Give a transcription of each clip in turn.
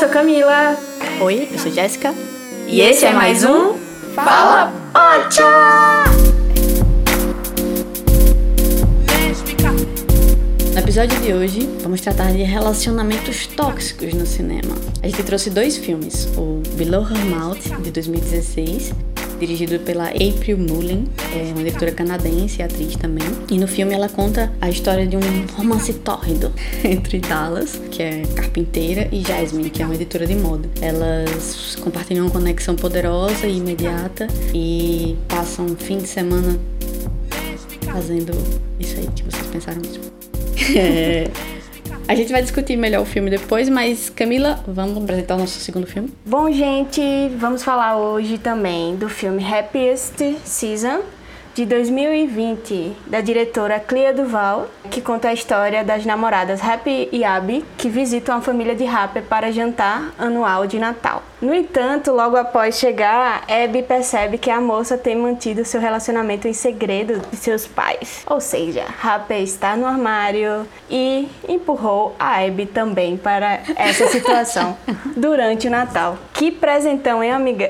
sou Camila. Oi, eu sou Jéssica. E esse é mais um Fala Pocha! No episódio de hoje, vamos tratar de relacionamentos tóxicos no cinema. A gente trouxe dois filmes, o Below Her Mouth, de 2016, dirigido pela April Mullen, é uma diretora canadense e atriz também. E no filme ela conta a história de um romance tórrido entre Dallas, que é carpinteira, e Jasmine, que é uma editora de moda. Elas compartilham uma conexão poderosa e imediata e passam um fim de semana fazendo isso aí que vocês pensaram mesmo. É... A gente vai discutir melhor o filme depois, mas Camila, vamos apresentar o nosso segundo filme? Bom, gente, vamos falar hoje também do filme Happiest Season, de 2020, da diretora Clea Duval, que conta a história das namoradas Happy e Abby, que visitam a família de Harper para jantar anual de Natal. No entanto, logo após chegar, Abby percebe que a moça tem mantido seu relacionamento em segredo de seus pais. Ou seja, Harper está no armário e empurrou a Abby também para essa situação durante o Natal. Que presentão, hein, amiga?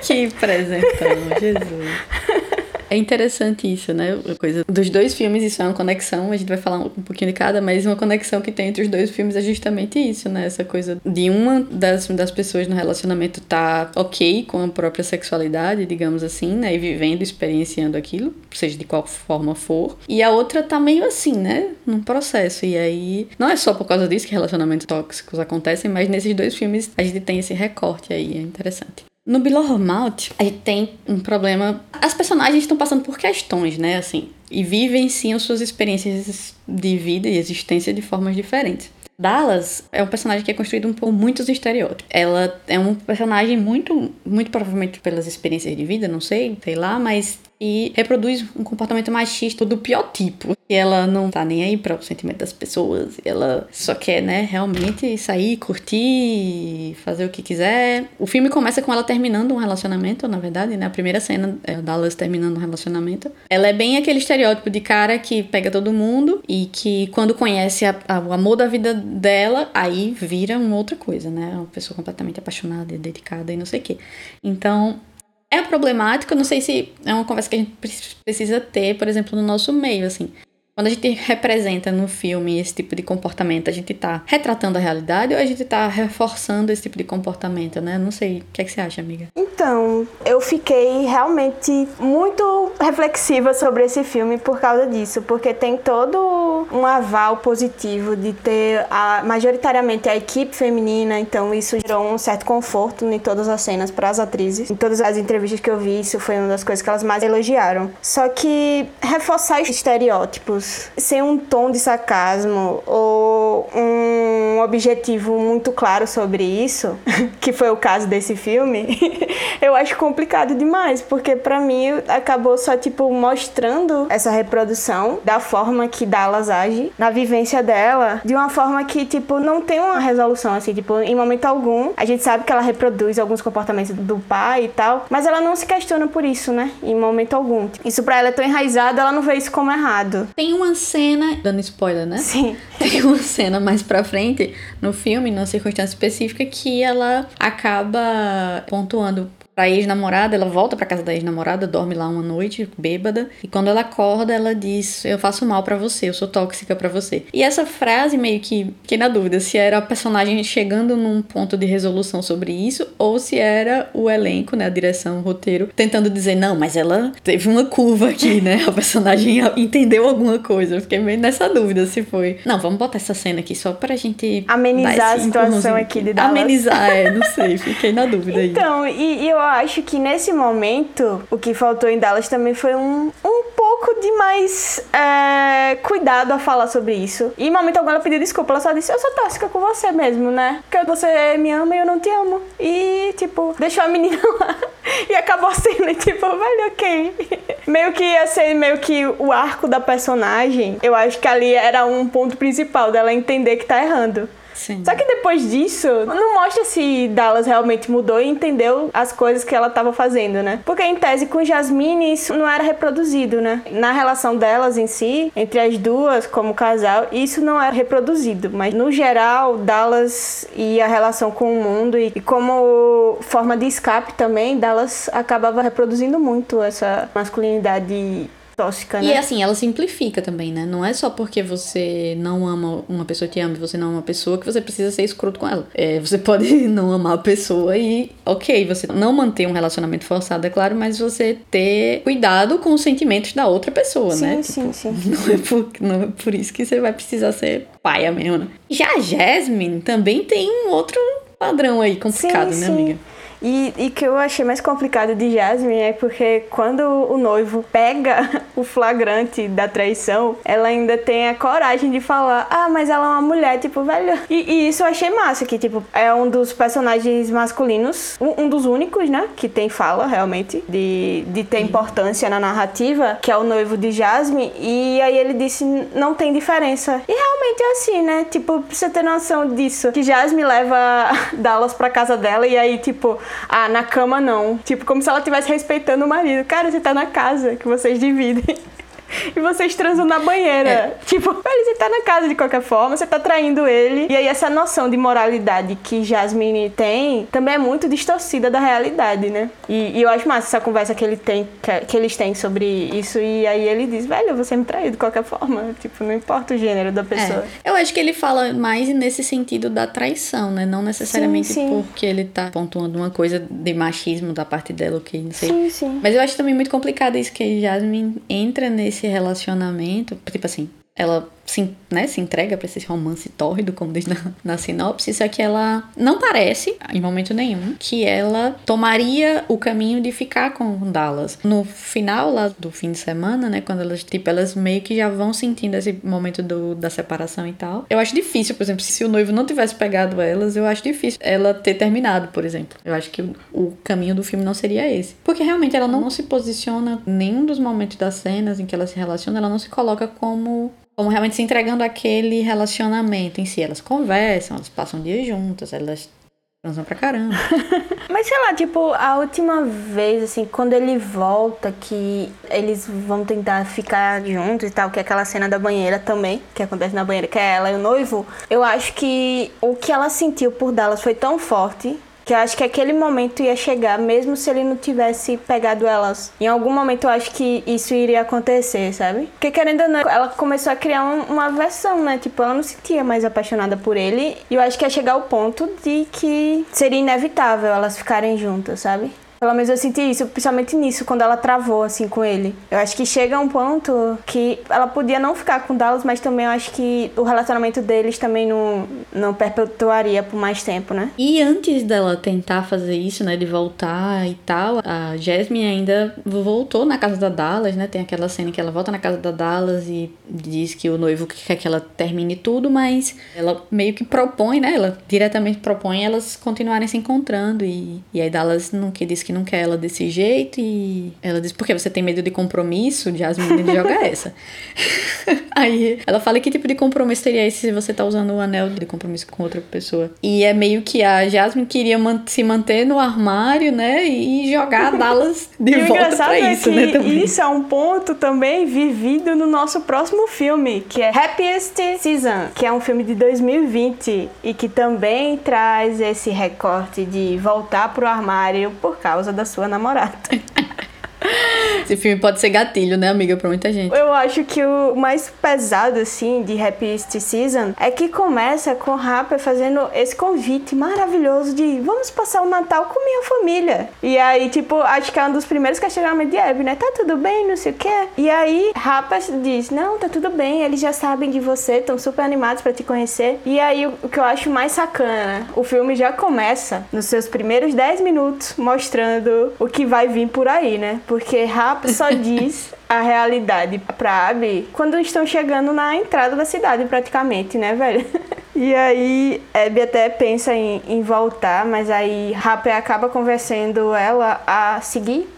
Que presentão, Jesus. É interessante isso, né? A coisa dos dois filmes, isso é uma conexão, a gente vai falar um pouquinho de cada, mas uma conexão que tem entre os dois filmes é justamente isso, né? Essa coisa de uma das, das pessoas no relacionamento tá ok com a própria sexualidade, digamos assim, né? E vivendo, experienciando aquilo, seja de qual forma for. E a outra tá meio assim, né? Num processo. E aí, não é só por causa disso que relacionamentos tóxicos acontecem, mas nesses dois filmes a gente tem esse recorte aí, é interessante. No Mouth, a gente tem um problema. As personagens estão passando por questões, né? Assim, e vivenciam suas experiências de vida e existência de formas diferentes. Dallas é um personagem que é construído por muitos estereótipos. Ela é um personagem muito, muito provavelmente pelas experiências de vida, não sei, sei lá, mas e reproduz um comportamento machista do pior tipo. E ela não tá nem aí para o sentimento das pessoas. Ela só quer, né, realmente sair, curtir, fazer o que quiser. O filme começa com ela terminando um relacionamento, na verdade, né? A primeira cena é Dallas terminando um relacionamento. Ela é bem aquele estereótipo de cara que pega todo mundo e que quando conhece a, a, o amor da vida dela, aí vira uma outra coisa, né? Uma pessoa completamente apaixonada e dedicada e não sei o quê. Então, é problemático, não sei se é uma conversa que a gente precisa ter, por exemplo, no nosso meio, assim. Quando a gente representa no filme esse tipo de comportamento, a gente tá retratando a realidade ou a gente tá reforçando esse tipo de comportamento, né? Não sei. O que, é que você acha, amiga? Então, eu fiquei realmente muito reflexiva sobre esse filme por causa disso, porque tem todo um aval positivo de ter a, majoritariamente a equipe feminina, então isso gerou um certo conforto em todas as cenas para as atrizes. Em todas as entrevistas que eu vi, isso foi uma das coisas que elas mais elogiaram. Só que reforçar os sem um tom de sarcasmo ou um objetivo muito claro sobre isso, que foi o caso desse filme, eu acho complicado demais, porque para mim acabou só tipo mostrando essa reprodução da forma que Dallas age, na vivência dela, de uma forma que tipo não tem uma resolução assim, tipo, em momento algum, a gente sabe que ela reproduz alguns comportamentos do pai e tal, mas ela não se questiona por isso, né? Em momento algum. Isso para ela é tão enraizado, ela não vê isso como errado. Tem uma cena, dando spoiler, né? Sim. Tem uma cena mais pra frente no filme, numa circunstância específica, que ela acaba pontuando pra ex-namorada, ela volta pra casa da ex-namorada, dorme lá uma noite, bêbada, e quando ela acorda, ela diz: Eu faço mal para você, eu sou tóxica para você. E essa frase meio que fiquei na dúvida se era a personagem chegando num ponto de resolução sobre isso, ou se era o elenco, né, a direção, o roteiro, tentando dizer: Não, mas ela teve uma curva aqui, né? A personagem entendeu alguma coisa. Eu fiquei meio nessa dúvida se foi. Não, vamos botar essa cena aqui só pra gente. Amenizar a situação aqui de Dallas. Amenizar, é, não sei, fiquei na dúvida aí. Então, e, e eu acho que nesse momento, o que faltou em Dallas também foi um, um pouco de mais é, cuidado a falar sobre isso. E em momento algum ela pediu desculpa, ela só disse: Eu sou tóxica com você mesmo, né? Porque você me ama e eu não te amo. E, tipo, deixou a menina lá. E acabou sendo, tipo, velho, ok. meio que ia ser meio que o arco da personagem. Eu acho que ali era um ponto principal dela entender que tá errando. Sim. Só que depois disso, não mostra se Dallas realmente mudou e entendeu as coisas que ela estava fazendo, né? Porque em tese com Jasmine isso não era reproduzido, né? Na relação delas em si, entre as duas como casal, isso não era reproduzido, mas no geral, Dallas e a relação com o mundo e, e como forma de escape também, Dallas acabava reproduzindo muito essa masculinidade tóxica, né? E assim, ela simplifica também, né? Não é só porque você não ama uma pessoa que ama e você não ama uma pessoa que você precisa ser escroto com ela. É, você pode não amar a pessoa e, ok, você não manter um relacionamento forçado, é claro, mas você ter cuidado com os sentimentos da outra pessoa, sim, né? Sim, tipo, sim, Não é, por, não é por isso que você vai precisar ser paia mesmo, né? Já a Jasmine também tem um outro padrão aí complicado, sim, né, sim. amiga? E, e que eu achei mais complicado de Jasmine é porque quando o noivo pega o flagrante da traição, ela ainda tem a coragem de falar: Ah, mas ela é uma mulher, tipo, velho. E, e isso eu achei massa, que, tipo, é um dos personagens masculinos, um, um dos únicos, né, que tem fala realmente, de, de ter importância na narrativa, que é o noivo de Jasmine. E aí ele disse: Não tem diferença. E realmente é assim, né? Tipo, pra você ter noção disso, que Jasmine leva Dallas pra casa dela e aí, tipo, ah, na cama não. Tipo, como se ela estivesse respeitando o marido. Cara, você tá na casa que vocês dividem. E vocês transam na banheira. É. Tipo, você tá na casa de qualquer forma, você tá traindo ele. E aí essa noção de moralidade que Jasmine tem também é muito distorcida da realidade, né? E, e eu acho massa essa conversa que, ele tem, que, que eles têm sobre isso. E aí ele diz, velho, você me traiu de qualquer forma. Tipo, não importa o gênero da pessoa. É, eu acho que ele fala mais nesse sentido da traição, né? Não necessariamente Sim, sim. porque ele tá pontuando uma coisa de machismo da parte dela, ok, não sei. Sim, sim. Mas eu acho também muito complicado isso que Jasmine entra nesse relacionamento, tipo assim, ela se, né, se entrega pra esse romance tórrido, como diz na, na sinopse, só que ela não parece, em momento nenhum, que ela tomaria o caminho de ficar com Dallas. No final lá do fim de semana, né, quando elas, tipo, elas meio que já vão sentindo esse momento do, da separação e tal. Eu acho difícil, por exemplo, se o noivo não tivesse pegado elas, eu acho difícil ela ter terminado, por exemplo. Eu acho que o, o caminho do filme não seria esse. Porque realmente ela não se posiciona, nenhum dos momentos das cenas em que ela se relaciona, ela não se coloca como como realmente se entregando aquele relacionamento em si. Elas conversam, elas passam dias juntas, elas transam pra caramba. Mas sei lá, tipo, a última vez, assim, quando ele volta, que eles vão tentar ficar juntos e tal, que é aquela cena da banheira também, que acontece na banheira, que é ela e o noivo, eu acho que o que ela sentiu por Dallas foi tão forte que eu acho que aquele momento ia chegar, mesmo se ele não tivesse pegado elas. Em algum momento eu acho que isso iria acontecer, sabe? Porque querendo ou não, ela começou a criar um, uma versão, né? Tipo, ela não se sentia mais apaixonada por ele. E eu acho que ia chegar ao ponto de que seria inevitável elas ficarem juntas, sabe? Pelo menos eu senti isso, principalmente nisso, quando ela travou, assim, com ele. Eu acho que chega um ponto que ela podia não ficar com Dallas, mas também eu acho que o relacionamento deles também não, não perpetuaria por mais tempo, né? E antes dela tentar fazer isso, né, de voltar e tal, a Jasmine ainda voltou na casa da Dallas, né? Tem aquela cena que ela volta na casa da Dallas e diz que o noivo quer que ela termine tudo, mas ela meio que propõe, né? Ela diretamente propõe elas continuarem se encontrando e, e aí Dallas não que diz que não quer ela desse jeito e ela diz, por que você tem medo de compromisso? Jasmine joga essa. Aí ela fala que tipo de compromisso teria esse se você tá usando o anel de compromisso com outra pessoa. E é meio que a Jasmine queria man se manter no armário, né? E jogar a Dallas de E volta engraçado pra é isso, que né? Também. isso é um ponto também vivido no nosso próximo filme, que é Happiest Season, que é um filme de 2020 e que também traz esse recorte de voltar pro armário por causa da sua namorada. Esse filme pode ser gatilho, né, amiga, pra muita gente. Eu acho que o mais pesado, assim, de Happiest Season é que começa com o Rapper fazendo esse convite maravilhoso de vamos passar o Natal com minha família. E aí, tipo, acho que é um dos primeiros questionamentos de Abby, né? Tá tudo bem, não sei o quê. E aí, Rapper diz, não, tá tudo bem, eles já sabem de você, estão super animados pra te conhecer. E aí, o que eu acho mais sacana, o filme já começa nos seus primeiros 10 minutos mostrando o que vai vir por aí, né? Porque Rap só diz a realidade pra Abby quando estão chegando na entrada da cidade, praticamente, né, velho? E aí, Abby até pensa em, em voltar, mas aí Rap acaba convencendo ela a seguir.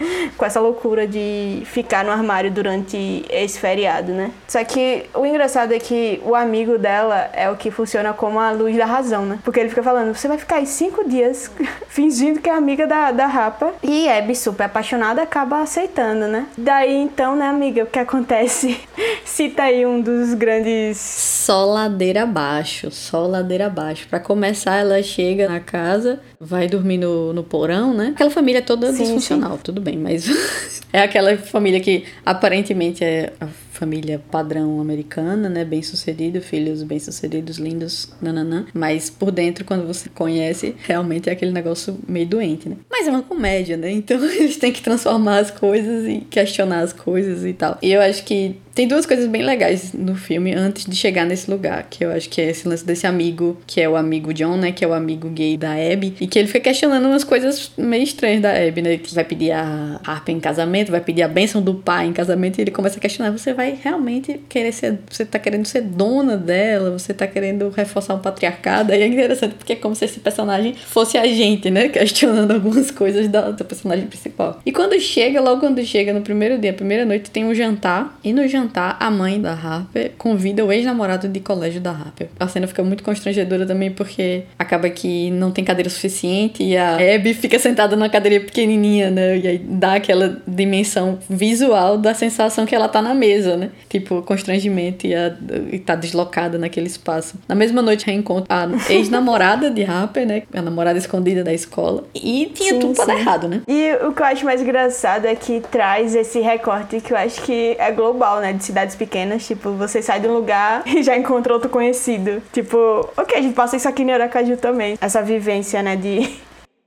com essa loucura de ficar no armário durante esse feriado, né? Só que o engraçado é que o amigo dela é o que funciona como a luz da razão, né? Porque ele fica falando, você vai ficar aí cinco dias fingindo que é amiga da, da Rapa. E Abby, super apaixonada, acaba aceitando, né? Daí então, né, amiga, o que acontece? Cita aí um dos grandes. Só ladeira abaixo, só ladeira abaixo. Para começar, ela chega na casa, vai dormir no, no porão, né? Aquela família toda sim, disfuncional, sim. tudo bem, mas é aquela família que aparentemente é a família padrão americana, né? Bem sucedido, filhos bem sucedidos, lindos, nananã. Mas por dentro, quando você conhece, realmente é aquele negócio meio doente, né? Mas é uma comédia, né? Então eles têm que transformar as coisas e questionar as coisas e tal. E eu acho que tem duas coisas bem legais no filme antes de chegar nesse lugar, que eu acho que é esse lance desse amigo, que é o amigo John, né, que é o amigo gay da Abby, e que ele fica questionando umas coisas meio estranhas da Abby, né, que vai pedir a harpa em casamento, vai pedir a bênção do pai em casamento, e ele começa a questionar, você vai realmente querer ser, você tá querendo ser dona dela, você tá querendo reforçar um patriarcado, aí é interessante, porque é como se esse personagem fosse a gente, né, questionando algumas coisas da, do personagem principal. E quando chega, logo quando chega no primeiro dia, primeira noite, tem um jantar, e no jantar jantar, a mãe da Harper convida o ex-namorado de colégio da Harper. A cena fica muito constrangedora também porque acaba que não tem cadeira suficiente e a Abby fica sentada na cadeira pequenininha, né? E aí dá aquela dimensão visual da sensação que ela tá na mesa, né? Tipo, constrangimento e, a, e tá deslocada naquele espaço. Na mesma noite reencontra a ex-namorada de Harper, né? A namorada escondida da escola. E tinha sim, tudo para dar errado, né? E o que eu acho mais engraçado é que traz esse recorte que eu acho que é global, né? De cidades pequenas. Tipo, você sai de um lugar e já encontra outro conhecido. Tipo, ok, a gente passa isso aqui em Aracaju também. Essa vivência, né? De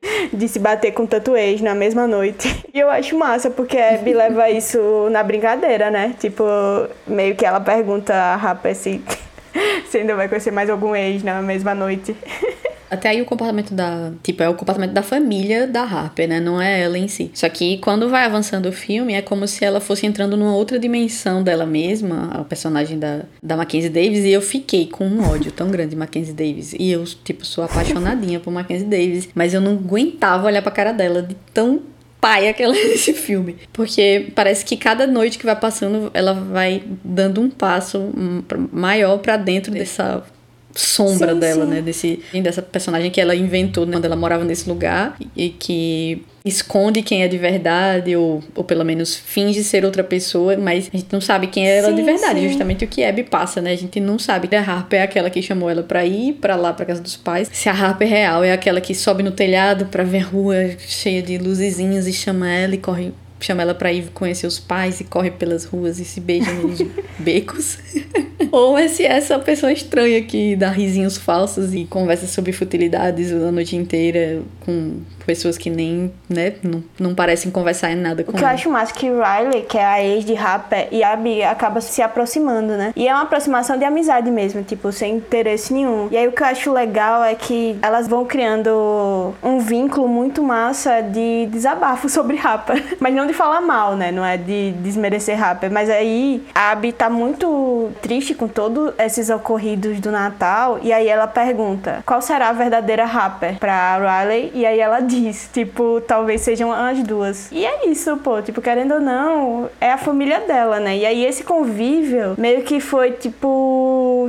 de se bater com tanto ex na mesma noite. E eu acho massa, porque a Abby leva isso na brincadeira, né? Tipo, meio que ela pergunta a Rapper se, se ainda vai conhecer mais algum ex na mesma noite. Até aí o comportamento da. Tipo, é o comportamento da família da Harper, né? Não é ela em si. Só que quando vai avançando o filme, é como se ela fosse entrando numa outra dimensão dela mesma, a personagem da, da Mackenzie Davis, e eu fiquei com um ódio tão grande de Mackenzie Davis. E eu, tipo, sou apaixonadinha por Mackenzie Davis. Mas eu não aguentava olhar pra cara dela de tão paia que ela é nesse filme. Porque parece que cada noite que vai passando, ela vai dando um passo maior para dentro dessa sombra sim, dela, sim. né? Desse, dessa personagem que ela inventou quando ela morava nesse lugar e que esconde quem é de verdade, ou, ou pelo menos finge ser outra pessoa, mas a gente não sabe quem é ela sim, de verdade. Sim. Justamente o que Abby passa, né? A gente não sabe. A Harper é aquela que chamou ela pra ir pra lá, pra casa dos pais. Se a Harper real é aquela que sobe no telhado pra ver a rua cheia de luzezinhas e chama ela e corre chama ela pra ir conhecer os pais e corre pelas ruas e se beija nos becos. Ou é se essa pessoa estranha que dá risinhos falsos e conversa sobre futilidades a noite inteira com pessoas que nem, né, não, não parecem conversar em nada com O que ela. eu acho mais que Riley, que é a ex de Rapper, e a Abby acaba se aproximando, né? E é uma aproximação de amizade mesmo, tipo, sem interesse nenhum. E aí o que eu acho legal é que elas vão criando um vínculo muito massa de desabafo sobre Rapper. Mas não de falar mal, né? Não é de desmerecer Rapper. Mas aí a Abby tá muito triste com todos esses ocorridos do Natal. E aí ela pergunta, qual será a verdadeira Rapper pra Riley? E aí ela diz, tipo, talvez sejam as duas. E é isso, pô, tipo, querendo ou não, é a família dela, né? E aí esse convívio meio que foi, tipo,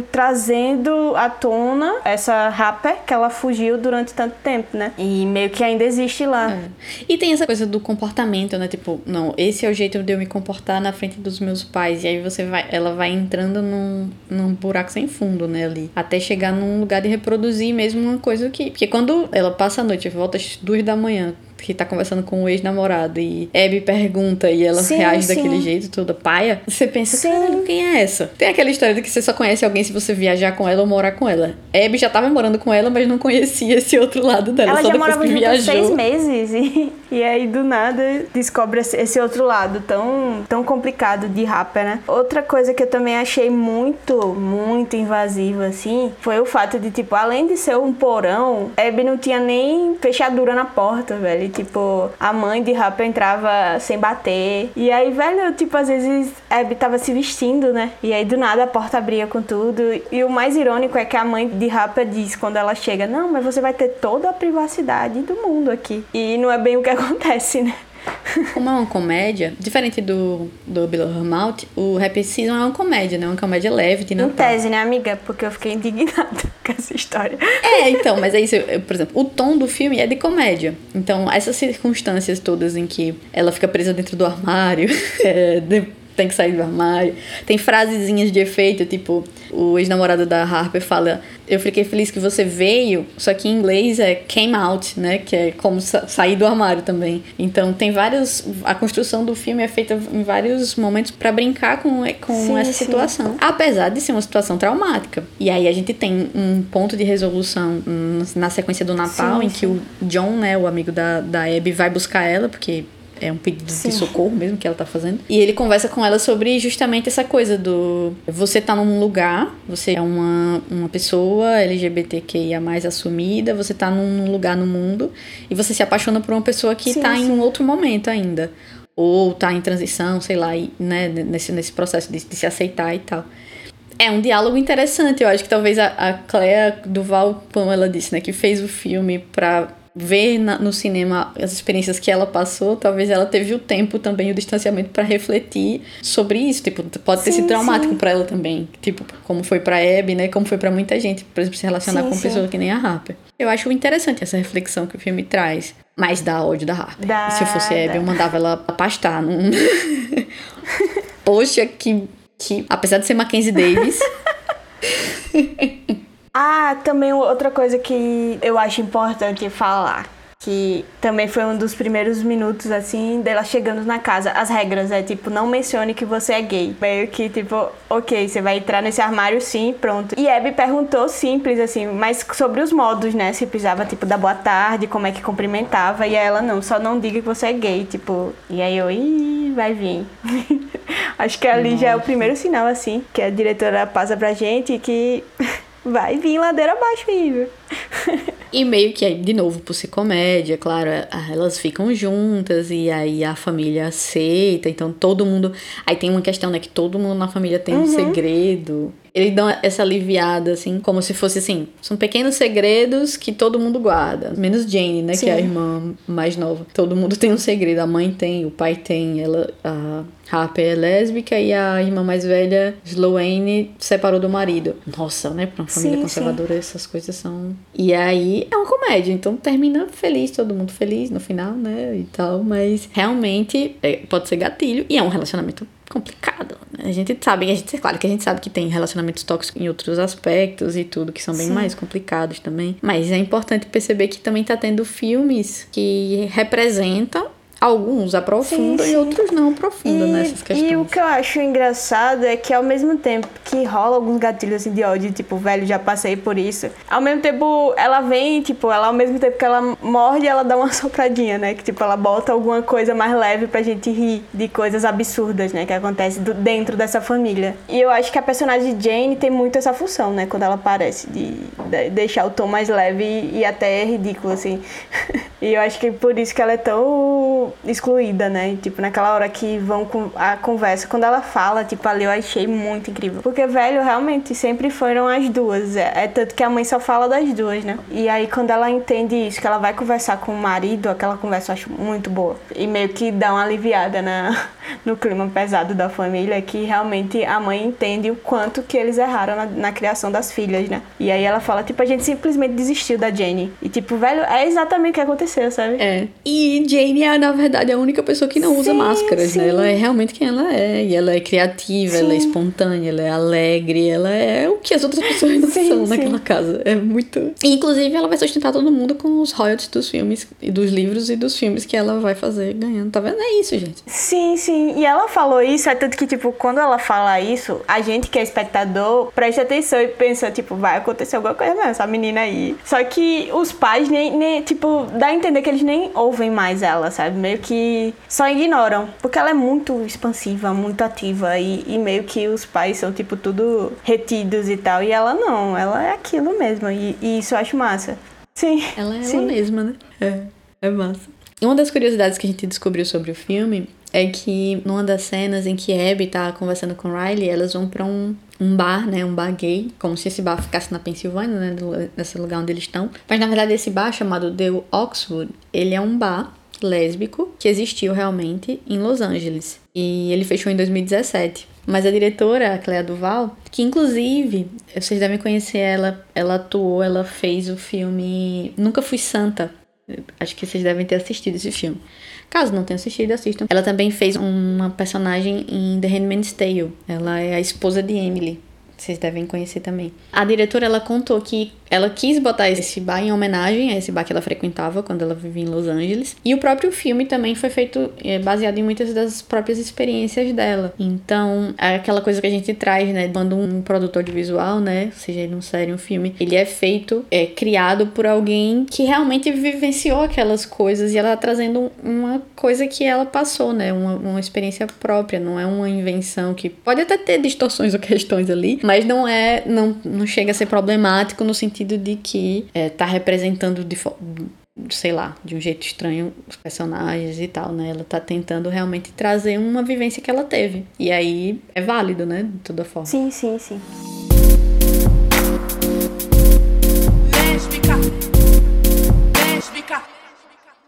trazendo à tona essa rapper que ela fugiu durante tanto tempo, né? E meio que ainda existe lá. É. E tem essa coisa do comportamento, né? Tipo, não, esse é o jeito de eu me comportar na frente dos meus pais. E aí você vai, ela vai entrando num, num buraco sem fundo, né, ali. Até chegar num lugar de reproduzir mesmo uma coisa que. Porque quando ela passa a noite, volta duas duas da manhã que tá conversando com o ex-namorado e Abby pergunta e ela sim, reage sim. daquele jeito, toda paia, você pensa, sim. quem é essa? Tem aquela história de que você só conhece alguém se você viajar com ela ou morar com ela. Abby já tava morando com ela, mas não conhecia esse outro lado dela, ela só já morava que viajou. seis meses e, e aí do nada descobre esse outro lado tão, tão complicado de rapper, né? Outra coisa que eu também achei muito, muito invasiva, assim, foi o fato de, tipo, além de ser um porão, Abby não tinha nem fechadura na porta, velho tipo, a mãe de Rapper entrava sem bater. E aí, velho, tipo, às vezes Abby tava se vestindo, né? E aí do nada a porta abria com tudo. E o mais irônico é que a mãe de Rapper diz quando ela chega: Não, mas você vai ter toda a privacidade do mundo aqui. E não é bem o que acontece, né? Como é uma comédia, diferente do, do Below Her Mouth, o Happy Season é uma comédia, né? Uma comédia leve de Em Natal. tese, né, amiga? Porque eu fiquei indignada com essa história. É, então, mas é isso. eu- Por exemplo, o tom do filme é de comédia. Então, essas circunstâncias todas em que ela fica presa dentro do armário, é, de- tem que sair do armário. Tem frasezinhas de efeito, tipo, o ex-namorado da Harper fala: Eu fiquei feliz que você veio, só que em inglês é came out, né? Que é como sa- sair do armário também. Então, tem vários. A construção do filme é feita em vários momentos pra brincar com, com Sim, essa sim. situação. Apesar de ser uma situação traumática. E aí a gente tem um ponto de resolução na sequência do Natal, Sim, em que o John, né, o amigo da, da Abby, vai buscar ela, porque é um pedido Sim. de socorro mesmo que ela tá fazendo. E ele conversa com ela sobre justamente essa coisa do você tá num lugar, você é uma, uma pessoa LGBTQIA mais assumida, você tá num lugar no mundo e você se apaixona por uma pessoa que Sim, tá em um outro momento ainda. Ou tá em transição, sei lá, e, né, nesse, nesse processo de, de se aceitar e tal. É um diálogo interessante. Eu acho que talvez a, a Clea Duval, como ela disse, né, que fez o filme pra ver na- no cinema as experiências que ela passou, talvez ela teve o tempo também, o distanciamento pra refletir sobre isso. Tipo, pode ter Sim, sido traumático pra ela também. Tipo, como foi pra Abby, né? Como foi pra muita gente, por exemplo, se relacionar Sim, com sim. pessoas que nem a Harper. Eu acho interessante essa reflexão que o filme traz. Mas dá ódio da Harper. Se eu fosse a Abby, eu mandava ela pastar. Num... Poxa, que, que. Apesar de ser Mackenzie Davis. Ah, também outra coisa que eu acho importante falar. Que também foi um dos primeiros minutos, assim, dela chegando na casa. As regras é tipo, não mencione que você é gay. Meio que, tipo, ok, você vai entrar nesse armário sim, pronto. E Abby perguntou simples, assim, mas sobre os modos, né? Se precisava, tipo, dar boa tarde, como é que cumprimentava. E ela, não, só não diga que você é gay, tipo. E aí eu, ih, vai vir. Acho que ali já é o primeiro sinal, assim, que a diretora passa pra gente que vai vir ladeira abaixo viu? E meio que, aí, de novo, por ser comédia, claro, a- elas ficam juntas e aí a família aceita, então todo mundo. Aí tem uma questão, né, que todo mundo na família tem Uhum. um segredo. Eles dão essa aliviada, assim, como se fosse assim: são pequenos segredos que todo mundo guarda. Menos Jane, né, que é a Sim. irmã mais nova. Todo mundo tem um segredo. A mãe tem, o pai tem, ela. A Harper é lésbica e a irmã mais velha, Sloane, separou do marido. Nossa, né, pra uma família Sim, conservadora, essas coisas são. E aí é uma comédia, então termina feliz, todo mundo feliz no final, né? E tal, mas realmente é, pode ser gatilho e é um relacionamento complicado. né? A gente sabe, a gente, é claro que a gente sabe que tem relacionamentos tóxicos em outros aspectos e tudo, que são bem Sim. mais complicados também. Mas é importante perceber que também tá tendo filmes que representam. Alguns aprofundam Sim, e sim. outros não aprofundam nessas questões. e o que eu acho engraçado é que ao mesmo tempo que rola alguns gatilhos assim, de ódio, tipo, velho, já passei por isso. Ao mesmo tempo, ela vem, tipo, ela ao mesmo tempo que ela morde, ela dá uma sopradinha, né? Que tipo, ela bota alguma coisa mais leve pra gente rir de coisas absurdas, né? Que acontece do- dentro dessa família. E eu acho que a personagem de Jane tem muito essa função, né? Quando ela aparece, de, de deixar o tom mais leve e, e até ridículo, assim. e eu acho que por isso que ela é tão excluída, né? Tipo, naquela hora que vão com a conversa, quando ela fala, tipo, ali eu achei muito incrível. Porque, velho, realmente sempre foram as duas. É, é tanto que a mãe só fala das duas, né? E aí, quando ela entende isso, que ela vai conversar com o marido, aquela conversa eu acho muito boa. E meio que dá uma aliviada na, no clima pesado da família, que realmente a mãe entende o quanto que eles erraram na, na criação das filhas, né? E aí ela fala, tipo, a gente simplesmente desistiu da Jenny. E, tipo, velho, é exatamente o que aconteceu, sabe? É. E Jane é, na verdade, a única pessoa que não usa Sim, máscaras, sim. né? Ela é realmente quem ela é. E ela é criativa, ela é Sim. espontânea, ela é alegre, ela é o que as outras pessoas não Sim, são sim. naquela casa. É muito. E, inclusive, ela vai sustentar todo mundo com os royalties dos filmes, e dos livros e dos filmes que ela vai fazer ganhando. Tá vendo? É isso, gente. Sim, sim. E ela falou isso, é tanto que, tipo, quando ela fala isso, a gente que é espectador presta atenção e pensa, tipo, vai acontecer alguma coisa mesmo, essa menina aí. Só que os pais nem, nem, tipo, dá a entender que eles nem ouvem mais ela, sabe? Meio que só ignoram. Porque ela é muito expansiva, muito ativa e, e meio que os pais são, tipo, tudo retidos e tal. E ela não, ela é aquilo mesmo. E, e isso eu acho massa. Sim. Ela é sim. ela mesma, né? É, é massa. Uma das curiosidades que a gente descobriu sobre o filme é que numa das cenas em que Abby tá conversando com Riley, elas vão pra um, um bar, né? Um bar gay, como se esse bar ficasse na Pensilvânia, né? Nesse lugar onde eles estão. Mas na verdade esse bar chamado The Oxwood, ele é um bar lésbico que existiu realmente em Los Angeles. E ele fechou em 2017. Mas a diretora, a Clea Duval, que inclusive, vocês devem conhecer ela, ela atuou, ela fez o filme Nunca Fui Santa. Acho que vocês devem ter assistido esse filme. Caso não tenham assistido, assistam. Ela também fez uma personagem em The Handmaid's Tale. Ela é a esposa de Emily. Vocês devem conhecer também. A diretora, ela contou que ela quis botar esse bar em homenagem a esse bar que ela frequentava quando ela vivia em Los Angeles. E o próprio filme também foi feito é, baseado em muitas das próprias experiências dela. Então, é aquela coisa que a gente traz, né? Quando um produtor de visual, né? Seja ele um série, um filme, ele é feito, é criado por alguém que realmente vivenciou aquelas coisas e ela tá trazendo uma coisa que ela passou, né? Uma, uma experiência própria, não é uma invenção que pode até ter distorções ou questões ali, mas não é, não, não chega a ser problemático no sentido de que é, tá representando de sei lá, de um jeito estranho os personagens e tal, né? Ela tá tentando realmente trazer uma vivência que ela teve. E aí é válido, né? De toda forma. Sim, sim, sim.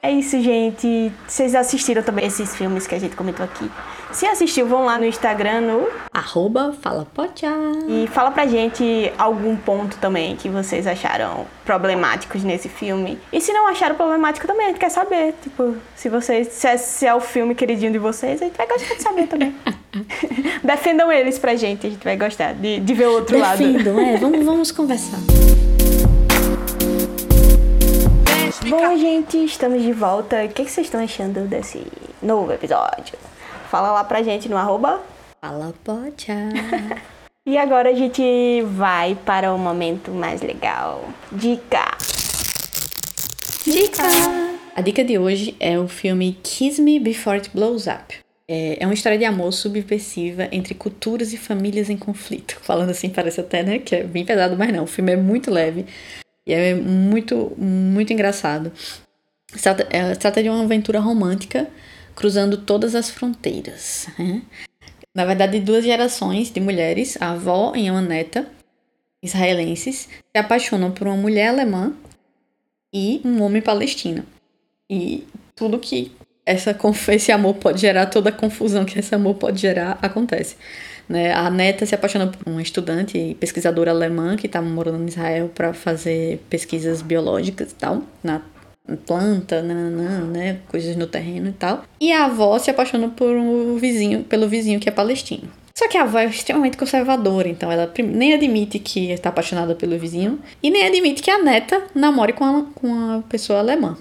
É isso, gente. Vocês assistiram também esses filmes que a gente comentou aqui. Se assistiu, vão lá no Instagram, no... Arroba FalaPocha. E fala pra gente algum ponto também que vocês acharam problemáticos nesse filme. E se não acharam problemático também, a gente quer saber. Tipo, se vocês... Se é, se é o filme queridinho de vocês, a gente vai gostar de saber também. Defendam eles pra gente, a gente vai gostar de, de ver o outro Defendam, lado. Defendam, é. Vamos, vamos conversar. Bom, gente, estamos de volta. O que vocês estão achando desse novo episódio? Fala lá pra gente no arroba. Fala, pocha. e agora a gente vai para o momento mais legal. Dica! Dica! A dica de hoje é o filme Kiss Me Before It Blows Up. É, é uma história de amor subversiva entre culturas e famílias em conflito. Falando assim, parece até, né, que é bem pesado, mas não. O filme é muito leve. E é muito, muito engraçado. É, se trata de uma aventura romântica cruzando todas as fronteiras. Né? Na verdade, duas gerações de mulheres, a avó e a neta, israelenses, se apaixonam por uma mulher alemã e um homem palestino. E tudo que essa, esse amor pode gerar, toda a confusão que esse amor pode gerar, acontece. Né? A neta se apaixona por uma estudante e pesquisadora alemã que estava morando em Israel para fazer pesquisas biológicas e tal, na planta, nananã, né, coisas no terreno e tal. E a avó se apaixona por um vizinho, pelo vizinho que é palestino. Só que a avó é extremamente conservadora, então ela nem admite que está apaixonada pelo vizinho e nem admite que a neta namore com a, com a pessoa alemã.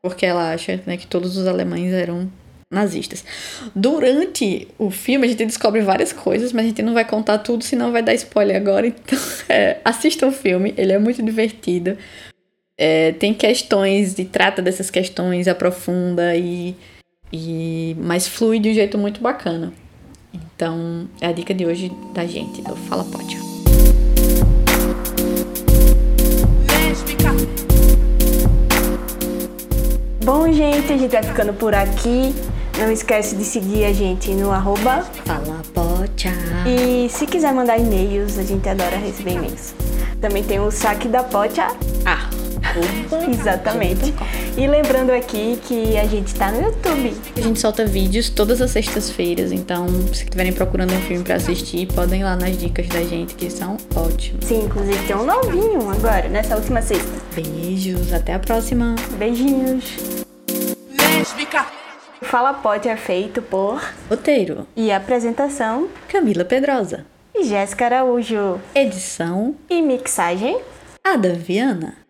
Porque ela acha né, que todos os alemães eram nazistas. Durante o filme a gente descobre várias coisas, mas a gente não vai contar tudo, senão vai dar spoiler agora. Então, é, assista o filme, ele é muito divertido. É, tem questões e trata dessas questões, aprofunda e, e mas flui de um jeito muito bacana. Então, é a dica de hoje da gente, do Fala Pode. Bom, gente, a gente vai ficando por aqui. Não esquece de seguir a gente no arroba Fala Pocha. E se quiser mandar e-mails, a gente adora receber e-mails. Também tem o saque da Pocha. Ah, Exatamente. E lembrando aqui que a gente tá no YouTube. A gente solta vídeos todas as sextas-feiras, então se estiverem procurando um filme para assistir, podem ir lá nas dicas da gente que são ótimas. Sim, inclusive tem um novinho agora, nessa última sexta. Beijos, até a próxima. Beijinhos. Fala Pote é feito por Roteiro e apresentação Camila Pedrosa e Jéssica Araújo. Edição e mixagem Ada Viana.